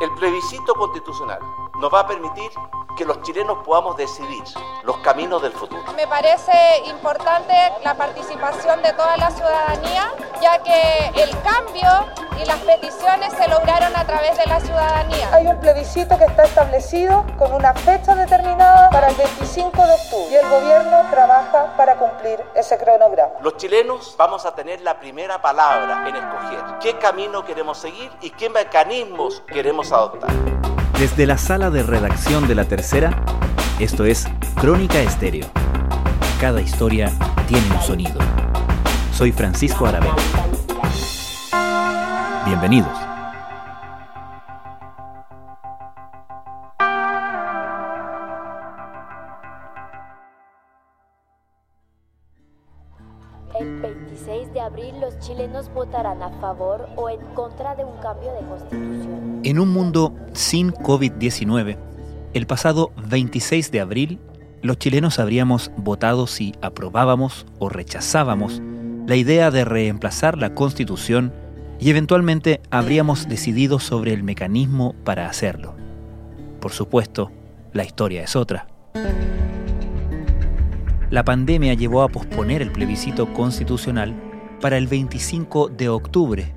El plebiscito constitucional nos va a permitir que los chilenos podamos decidir los caminos del futuro. Me parece importante la participación de toda la ciudadanía, ya que el cambio y las peticiones se lograron a través de la ciudadanía. Hay un plebiscito que está establecido con una fecha determinada para el 25 de octubre y el gobierno trabaja para cumplir ese cronograma. Los chilenos vamos a tener la primera palabra en escoger qué camino queremos seguir y qué mecanismos queremos adoptar. Desde la sala de redacción de La Tercera, esto es Crónica Estéreo. Cada historia tiene un sonido. Soy Francisco Aravena. Bienvenidos. El 26 de abril los chilenos votarán a favor o en contra de un cambio de constitución. En un mundo sin COVID-19, el pasado 26 de abril, los chilenos habríamos votado si aprobábamos o rechazábamos la idea de reemplazar la constitución y eventualmente habríamos decidido sobre el mecanismo para hacerlo. Por supuesto, la historia es otra. La pandemia llevó a posponer el plebiscito constitucional para el 25 de octubre,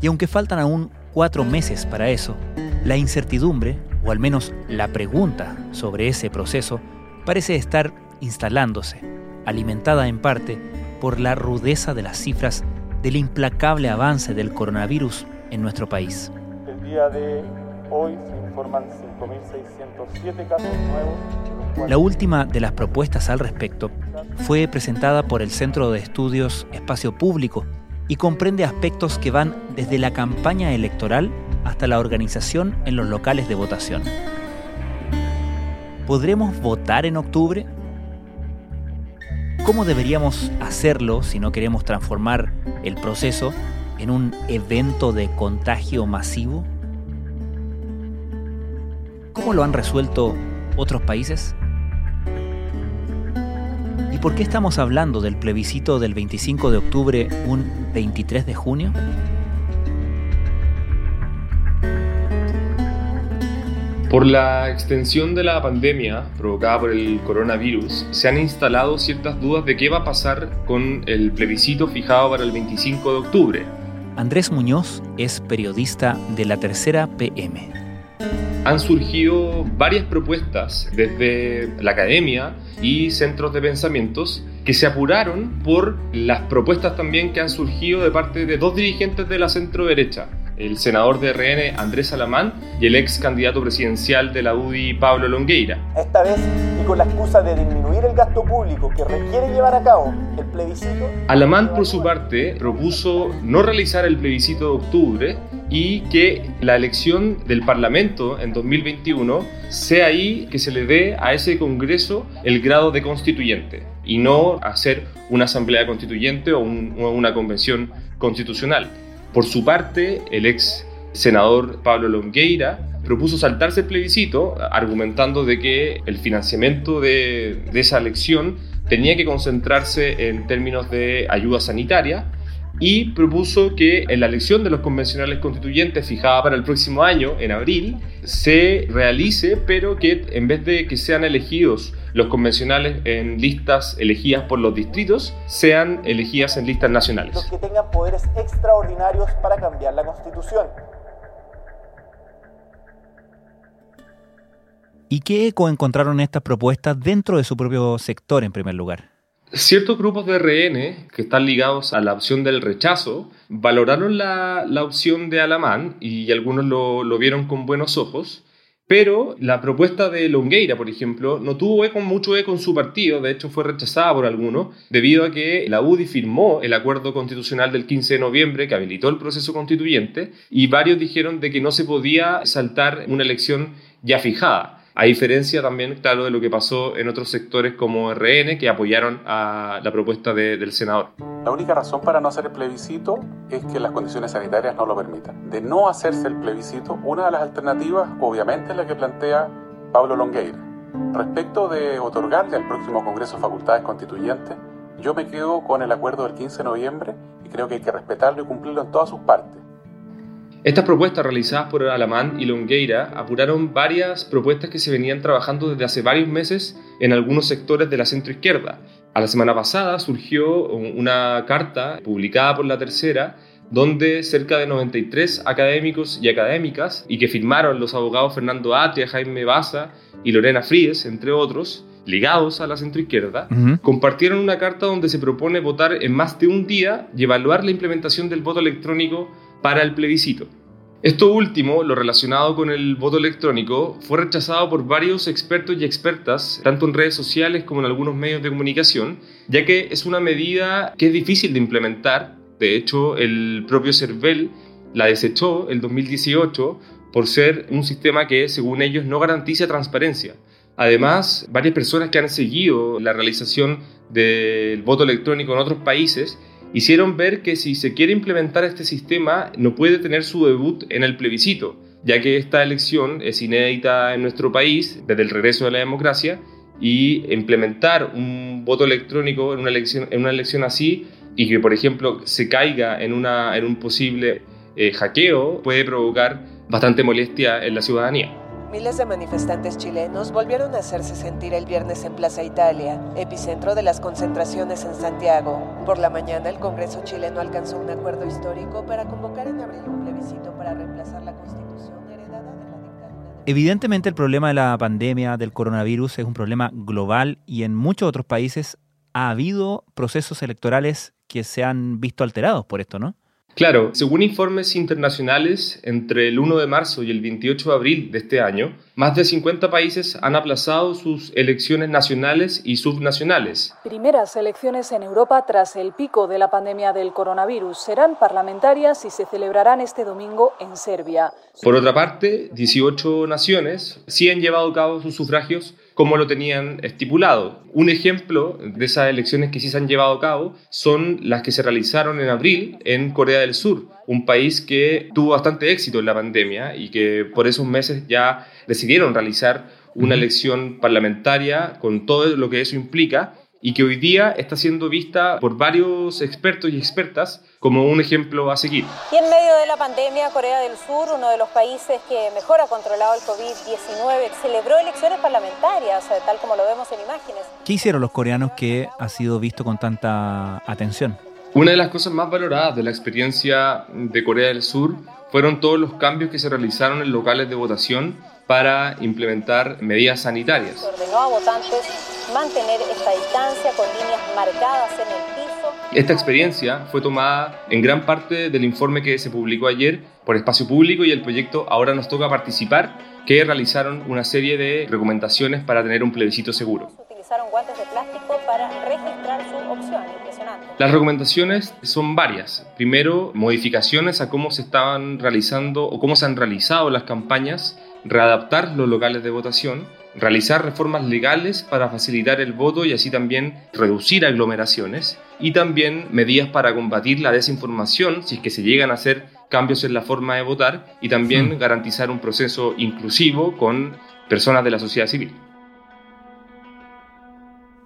y aunque faltan aún cuatro meses para eso, la incertidumbre, o al menos la pregunta sobre ese proceso, parece estar instalándose, alimentada en parte por la rudeza de las cifras del implacable avance del coronavirus en nuestro país. El día de hoy se informan 5.607 casos nuevos. La última de las propuestas al respecto fue presentada por el Centro de Estudios Espacio Público y comprende aspectos que van desde la campaña electoral hasta la organización en los locales de votación. ¿Podremos votar en octubre? ¿Cómo deberíamos hacerlo si no queremos transformar el proceso en un evento de contagio masivo? ¿Cómo lo han resuelto otros países? ¿Y por qué estamos hablando del plebiscito del 25 de octubre un 23 de junio? Por la extensión de la pandemia provocada por el coronavirus, se han instalado ciertas dudas de qué va a pasar con el plebiscito fijado para el 25 de octubre. Andrés Muñoz es periodista de la tercera PM. Han surgido varias propuestas desde la academia y centros de pensamientos que se apuraron por las propuestas también que han surgido de parte de dos dirigentes de la centro derecha, el senador de RN Andrés Alamán y el ex candidato presidencial de la UDI Pablo Longueira. Esta vez, y con la excusa de disminuir el gasto público que requiere llevar a cabo el plebiscito, Alamán por su parte propuso no realizar el plebiscito de octubre y que la elección del Parlamento en 2021 sea ahí que se le dé a ese Congreso el grado de constituyente y no hacer una asamblea constituyente o, un, o una convención constitucional. Por su parte, el ex senador Pablo Longueira propuso saltarse el plebiscito argumentando de que el financiamiento de, de esa elección tenía que concentrarse en términos de ayuda sanitaria y propuso que en la elección de los convencionales constituyentes fijada para el próximo año, en abril, se realice, pero que en vez de que sean elegidos los convencionales en listas elegidas por los distritos, sean elegidas en listas nacionales. los que tengan poderes extraordinarios para cambiar la constitución. ¿Y qué eco encontraron estas propuestas dentro de su propio sector en primer lugar? Ciertos grupos de RN que están ligados a la opción del rechazo valoraron la, la opción de Alamán y algunos lo, lo, vieron con buenos ojos, pero la propuesta de Longueira, por ejemplo, no tuvo eco, mucho eco en su partido, de hecho fue rechazada por algunos, debido a que la UDI firmó el acuerdo constitucional del 15 de noviembre que habilitó el proceso constituyente y varios dijeron de que no se podía saltar una elección ya fijada. A diferencia también, claro, de lo que pasó en otros sectores como RN, que apoyaron a la propuesta del senador. La única razón para no hacer el plebiscito es que las condiciones sanitarias no lo permitan. De no hacerse el plebiscito, una de las alternativas, obviamente, es la que plantea Pablo Longueira. Respecto de otorgarle al próximo Congreso facultades constituyentes, yo me quedo con el acuerdo del 15 de noviembre y creo que hay que respetarlo y cumplirlo en todas sus partes. Estas propuestas realizadas por Alamán y Longueira apuraron varias propuestas que se venían trabajando desde hace varios meses en algunos sectores de la centroizquierda. A la semana pasada surgió una carta publicada por la tercera donde cerca de 93 académicos y académicas, y que firmaron los abogados Fernando Atria, Jaime Baza y Lorena Fríes, entre otros, ligados a la centroizquierda, compartieron una carta donde se propone votar en más de un día y evaluar la implementación del voto electrónico para el plebiscito. Esto último, lo relacionado con el voto electrónico, fue rechazado por varios expertos y expertas, tanto en redes sociales como en algunos medios de comunicación, ya que es una medida que es difícil de implementar. De hecho, el propio CERVEL la desechó el 2018 por ser un sistema que, según ellos, no garantiza transparencia. Además, varias personas que han seguido la realización del voto electrónico en otros países hicieron ver que si se quiere implementar este sistema no puede tener su debut en el plebiscito, ya que esta elección es inédita en nuestro país desde el regreso de la democracia y implementar un voto electrónico en una elección, en una elección así y que, por ejemplo, se caiga en, un posible eh, hackeo puede provocar bastante molestia en la ciudadanía. Miles de manifestantes chilenos volvieron a hacerse sentir el viernes en Plaza Italia, epicentro de las concentraciones en Santiago. Por la mañana, el Congreso chileno alcanzó un acuerdo histórico para convocar en abril un plebiscito para reemplazar la constitución heredada de la dictadura. Evidentemente, el problema de la pandemia del coronavirus es un problema global y en muchos otros países ha habido procesos electorales que se han visto alterados por esto, ¿no? Claro, según informes internacionales, entre el 1 de marzo y el 28 de abril de este año, más de 50 países han aplazado sus elecciones nacionales y subnacionales. Primeras elecciones en Europa tras el pico de la pandemia del coronavirus serán parlamentarias y se celebrarán este domingo en Serbia. Por otra parte, 18 naciones sí han llevado a cabo sus sufragios como lo tenían estipulado. Un ejemplo de esas elecciones que sí se han llevado a cabo son las que se realizaron en abril en Corea del Sur, un país que tuvo bastante éxito en la pandemia y que por esos meses ya decidieron realizar una elección parlamentaria con todo lo que eso implica y que hoy día está siendo vista por varios expertos y expertas como un ejemplo a seguir. Y en medio de la pandemia, Corea del Sur, uno de los países que mejor ha controlado el COVID-19, celebró elecciones parlamentarias, tal como lo vemos en imágenes. ¿Qué hicieron los coreanos que ha sido visto con tanta atención? Una de las cosas más valoradas de la experiencia de Corea del Sur fueron todos los cambios que se realizaron en locales de votación para implementar medidas sanitarias. Ordenó a votantes mantener esta distancia con líneas marcadas en el piso. Esta experiencia fue tomada en gran parte del informe que se publicó ayer por Espacio Público y el proyecto Ahora nos toca participar, que realizaron una serie de recomendaciones para tener un plebiscito seguro. Utilizaron guantes de plástico para registrar. Las recomendaciones son varias. Primero, modificaciones a cómo se estaban realizando o cómo se han realizado las campañas readaptar los locales de votación, realizar reformas legales para facilitar el voto y así también reducir aglomeraciones y también medidas para combatir la desinformación si es que se llegan a hacer cambios en la forma de votar y también garantizar un proceso inclusivo con personas de la sociedad civil.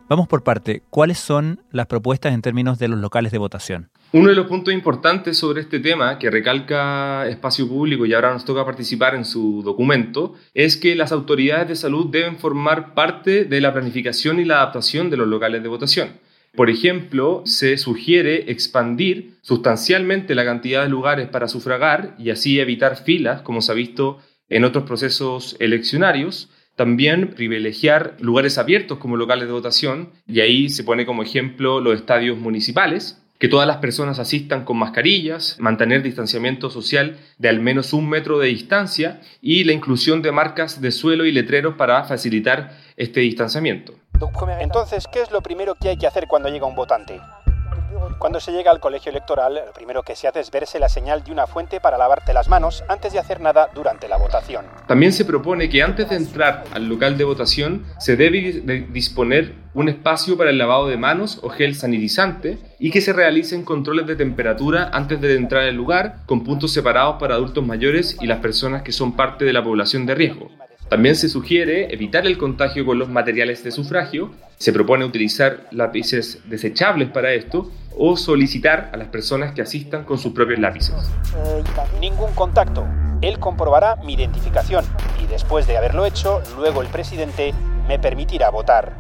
Vamos por parte. ¿Cuáles son las propuestas en términos de los locales de votación? Uno de los puntos importantes sobre este tema que recalca Espacio Público y ahora nos toca participar en su documento es que las autoridades de salud deben formar parte de la planificación y la adaptación de los locales de votación. Por ejemplo, se sugiere expandir sustancialmente la cantidad de lugares para sufragar y así evitar filas, como se ha visto en otros procesos eleccionarios. También privilegiar lugares abiertos como locales de votación y ahí se pone como ejemplo los estadios municipales que todas las personas asistan con mascarillas, mantener distanciamiento social de al menos un metro de distancia y la inclusión de marcas de suelo y letreros para facilitar este distanciamiento. Entonces, ¿qué es lo primero que hay que hacer cuando llega un votante? Cuando se llega al colegio electoral, lo primero que se hace es verse la señal de una fuente para lavarte las manos antes de hacer nada durante la votación. También se propone que antes de entrar al local de votación se debe disponer un espacio para el lavado de manos o gel sanitizante y que se realicen controles de temperatura antes de entrar al lugar con puntos separados para adultos mayores y las personas que son parte de la población de riesgo. También se sugiere evitar el contagio con los materiales de sufragio, se propone utilizar lápices desechables para esto o solicitar a las personas que asistan con sus propios lápices. Ningún contacto. Él comprobará mi identificación y después de haberlo hecho, luego el presidente me permitirá votar.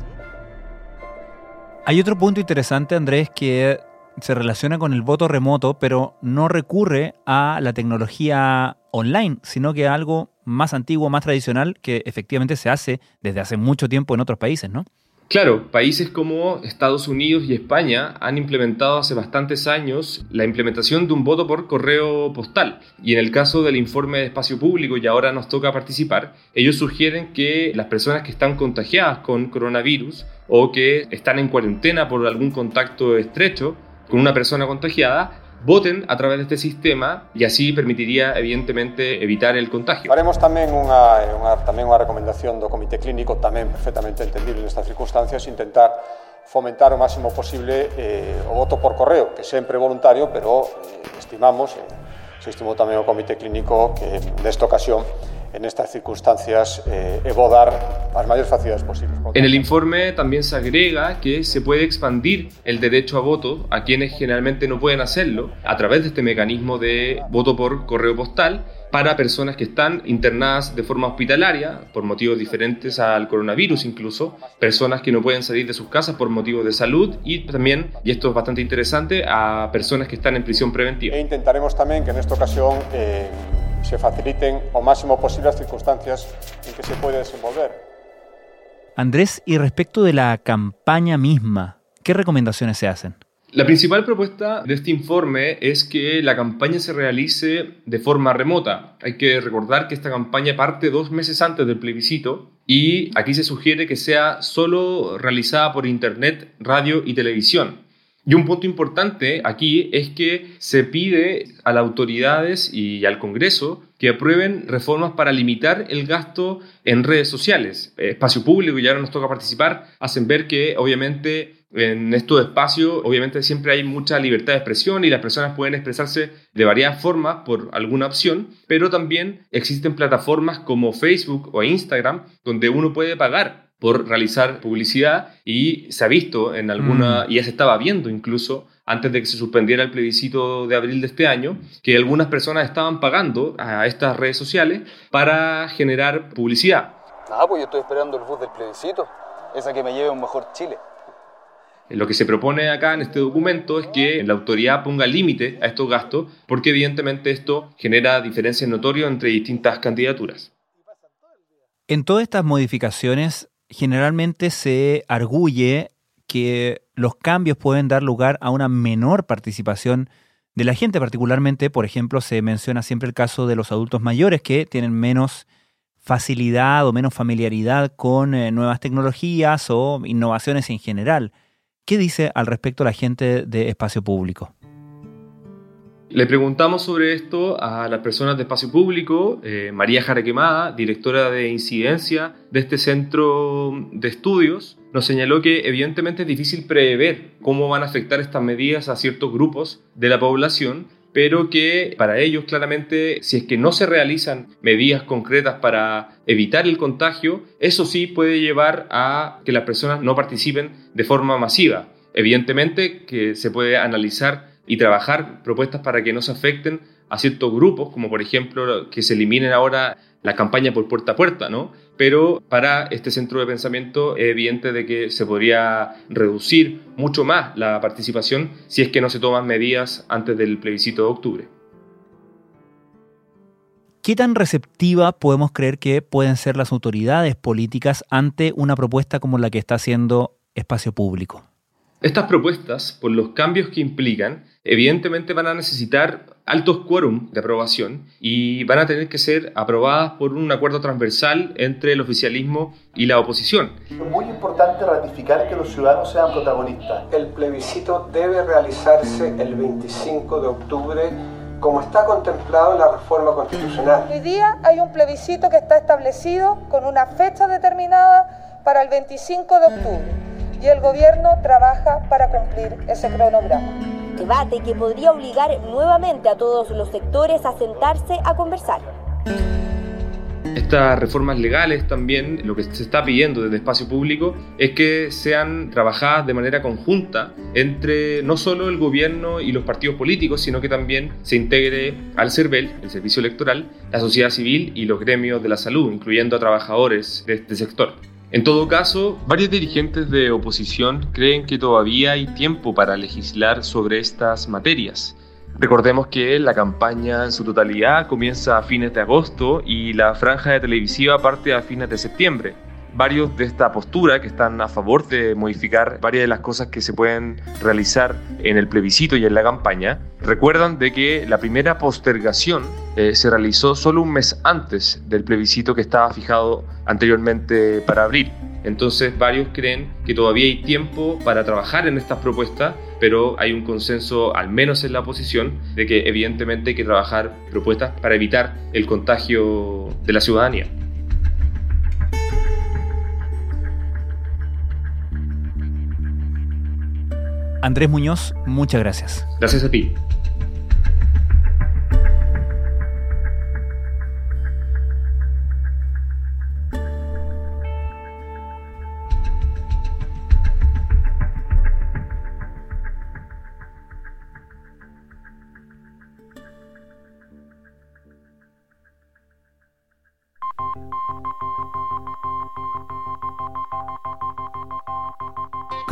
Hay otro punto interesante, Andrés, que se relaciona con el voto remoto, pero no recurre a la tecnología online, sino que a algo más antiguo, más tradicional, que efectivamente se hace desde hace mucho tiempo en otros países, ¿no? Claro, países como Estados Unidos y España han implementado hace bastantes años la implementación de un voto por correo postal. Y en el caso del informe de espacio público, y ahora nos toca participar, ellos sugieren que las personas que están contagiadas con coronavirus o que están en cuarentena por algún contacto estrecho con una persona contagiada voten a través de este sistema y así permitiría evidentemente evitar el contagio. Haremos también una, una, también una recomendación do comité clínico tamén perfectamente entendible nestas circunstancias intentar fomentar o máximo posible eh, o voto por correo, que sempre voluntario, pero eh, estimamos, eh, se estimou tamén o comité clínico que nesta ocasión en estas circunstancias eh, dar las mayores facilidades posibles. En el informe también se agrega que se puede expandir el derecho a voto a quienes generalmente no pueden hacerlo a través de este mecanismo de voto por correo postal para personas que están internadas de forma hospitalaria por motivos diferentes al coronavirus incluso, personas que no pueden salir de sus casas por motivos de salud y también, y esto es bastante interesante, a personas que están en prisión preventiva. E intentaremos también que en esta ocasión eh, se faciliten o máximo posible las circunstancias en que se puede desenvolver. Andrés, y respecto de la campaña misma, ¿qué recomendaciones se hacen? La principal propuesta de este informe es que la campaña se realice de forma remota. Hay que recordar que esta campaña parte dos meses antes del plebiscito y aquí se sugiere que sea solo realizada por Internet, radio y televisión. Y un punto importante aquí es que se pide a las autoridades y al Congreso que aprueben reformas para limitar el gasto en redes sociales. Espacio público, y ahora nos toca participar, hacen ver que obviamente en estos espacios obviamente siempre hay mucha libertad de expresión y las personas pueden expresarse de varias formas por alguna opción, pero también existen plataformas como Facebook o Instagram donde uno puede pagar por realizar publicidad y se ha visto en alguna, mm. y ya se estaba viendo incluso antes de que se suspendiera el plebiscito de abril de este año, que algunas personas estaban pagando a estas redes sociales para generar publicidad. Ah, pues yo estoy esperando el bus del plebiscito, esa que me lleve a un mejor Chile. Lo que se propone acá en este documento es que la autoridad ponga límite a estos gastos porque evidentemente esto genera diferencias notorias entre distintas candidaturas. En todas estas modificaciones generalmente se arguye que los cambios pueden dar lugar a una menor participación de la gente, particularmente, por ejemplo, se menciona siempre el caso de los adultos mayores que tienen menos facilidad o menos familiaridad con eh, nuevas tecnologías o innovaciones en general. ¿Qué dice al respecto la gente de espacio público? Le preguntamos sobre esto a las personas de espacio público, eh, María Jaraquemada, directora de incidencia de este centro de estudios, nos señaló que evidentemente es difícil prever cómo van a afectar estas medidas a ciertos grupos de la población, pero que para ellos claramente si es que no se realizan medidas concretas para evitar el contagio, eso sí puede llevar a que las personas no participen de forma masiva. Evidentemente que se puede analizar y trabajar propuestas para que no se afecten a ciertos grupos, como por ejemplo que se eliminen ahora la campaña por puerta a puerta, ¿no? Pero para este centro de pensamiento es evidente de que se podría reducir mucho más la participación si es que no se toman medidas antes del plebiscito de octubre. ¿Qué tan receptiva podemos creer que pueden ser las autoridades políticas ante una propuesta como la que está haciendo Espacio Público? Estas propuestas, por los cambios que implican, evidentemente van a necesitar altos quórum de aprobación y van a tener que ser aprobadas por un acuerdo transversal entre el oficialismo y la oposición. Es muy importante ratificar que los ciudadanos sean protagonistas. El plebiscito debe realizarse el 25 de octubre como está contemplado en la reforma constitucional. Hoy día hay un plebiscito que está establecido con una fecha determinada para el 25 de octubre y el gobierno trabaja para cumplir ese cronograma debate que podría obligar nuevamente a todos los sectores a sentarse a conversar. Estas reformas legales también, lo que se está pidiendo desde espacio público es que sean trabajadas de manera conjunta entre no solo el gobierno y los partidos políticos, sino que también se integre al CERVEL, el servicio electoral, la sociedad civil y los gremios de la salud, incluyendo a trabajadores de este sector. En todo caso, varios dirigentes de oposición creen que todavía hay tiempo para legislar sobre estas materias. Recordemos que la campaña en su totalidad comienza a fines de agosto y la franja de televisiva parte a fines de septiembre varios de esta postura que están a favor de modificar varias de las cosas que se pueden realizar en el plebiscito y en la campaña, recuerdan de que la primera postergación eh, se realizó solo un mes antes del plebiscito que estaba fijado anteriormente para abril. Entonces varios creen que todavía hay tiempo para trabajar en estas propuestas, pero hay un consenso, al menos en la oposición, de que evidentemente hay que trabajar propuestas para evitar el contagio de la ciudadanía. Andrés Muñoz, muchas gracias. Gracias a ti.